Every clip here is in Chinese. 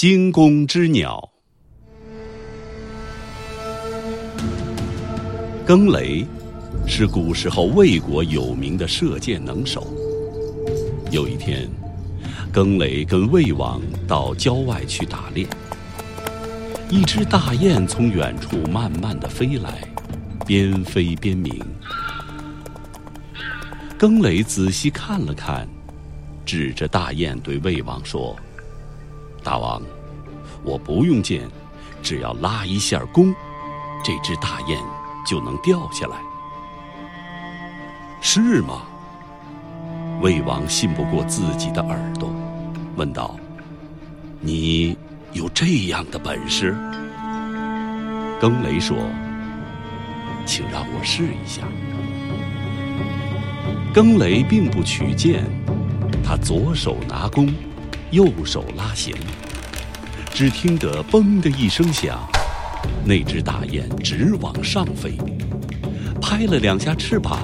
惊弓之鸟。更雷是古时候魏国有名的射箭能手。有一天，更雷跟魏王到郊外去打猎，一只大雁从远处慢慢的飞来，边飞边鸣。更雷仔细看了看，指着大雁对魏王说：“大王，我不用箭，只要拉一下弓，这只大雁。”就能掉下来，是吗？魏王信不过自己的耳朵，问道：“你有这样的本事？”更雷说：“请让我试一下。”更雷并不取剑，他左手拿弓，右手拉弦，只听得“嘣”的一声响。那只大雁直往上飞，拍了两下翅膀，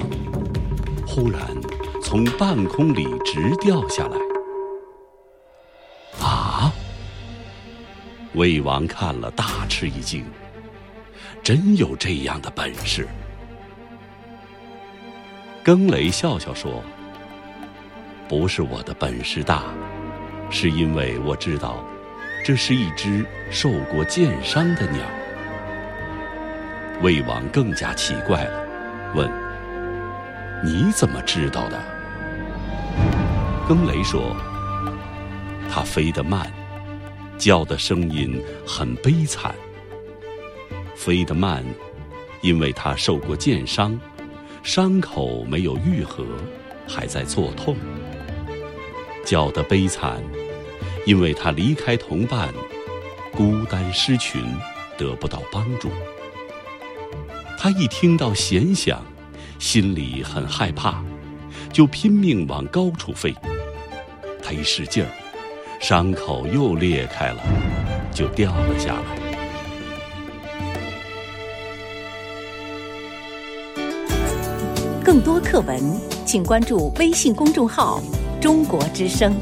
忽然从半空里直掉下来。啊！魏王看了大吃一惊，真有这样的本事。更雷笑笑说：“不是我的本事大，是因为我知道，这是一只受过箭伤的鸟。”魏王更加奇怪了，问：“你怎么知道的？”更雷说：“它飞得慢，叫的声音很悲惨。飞得慢，因为它受过箭伤，伤口没有愈合，还在作痛；叫得悲惨，因为它离开同伴，孤单失群，得不到帮助。”他一听到弦响，心里很害怕，就拼命往高处飞。他一使劲儿，伤口又裂开了，就掉了下来。更多课文，请关注微信公众号“中国之声”。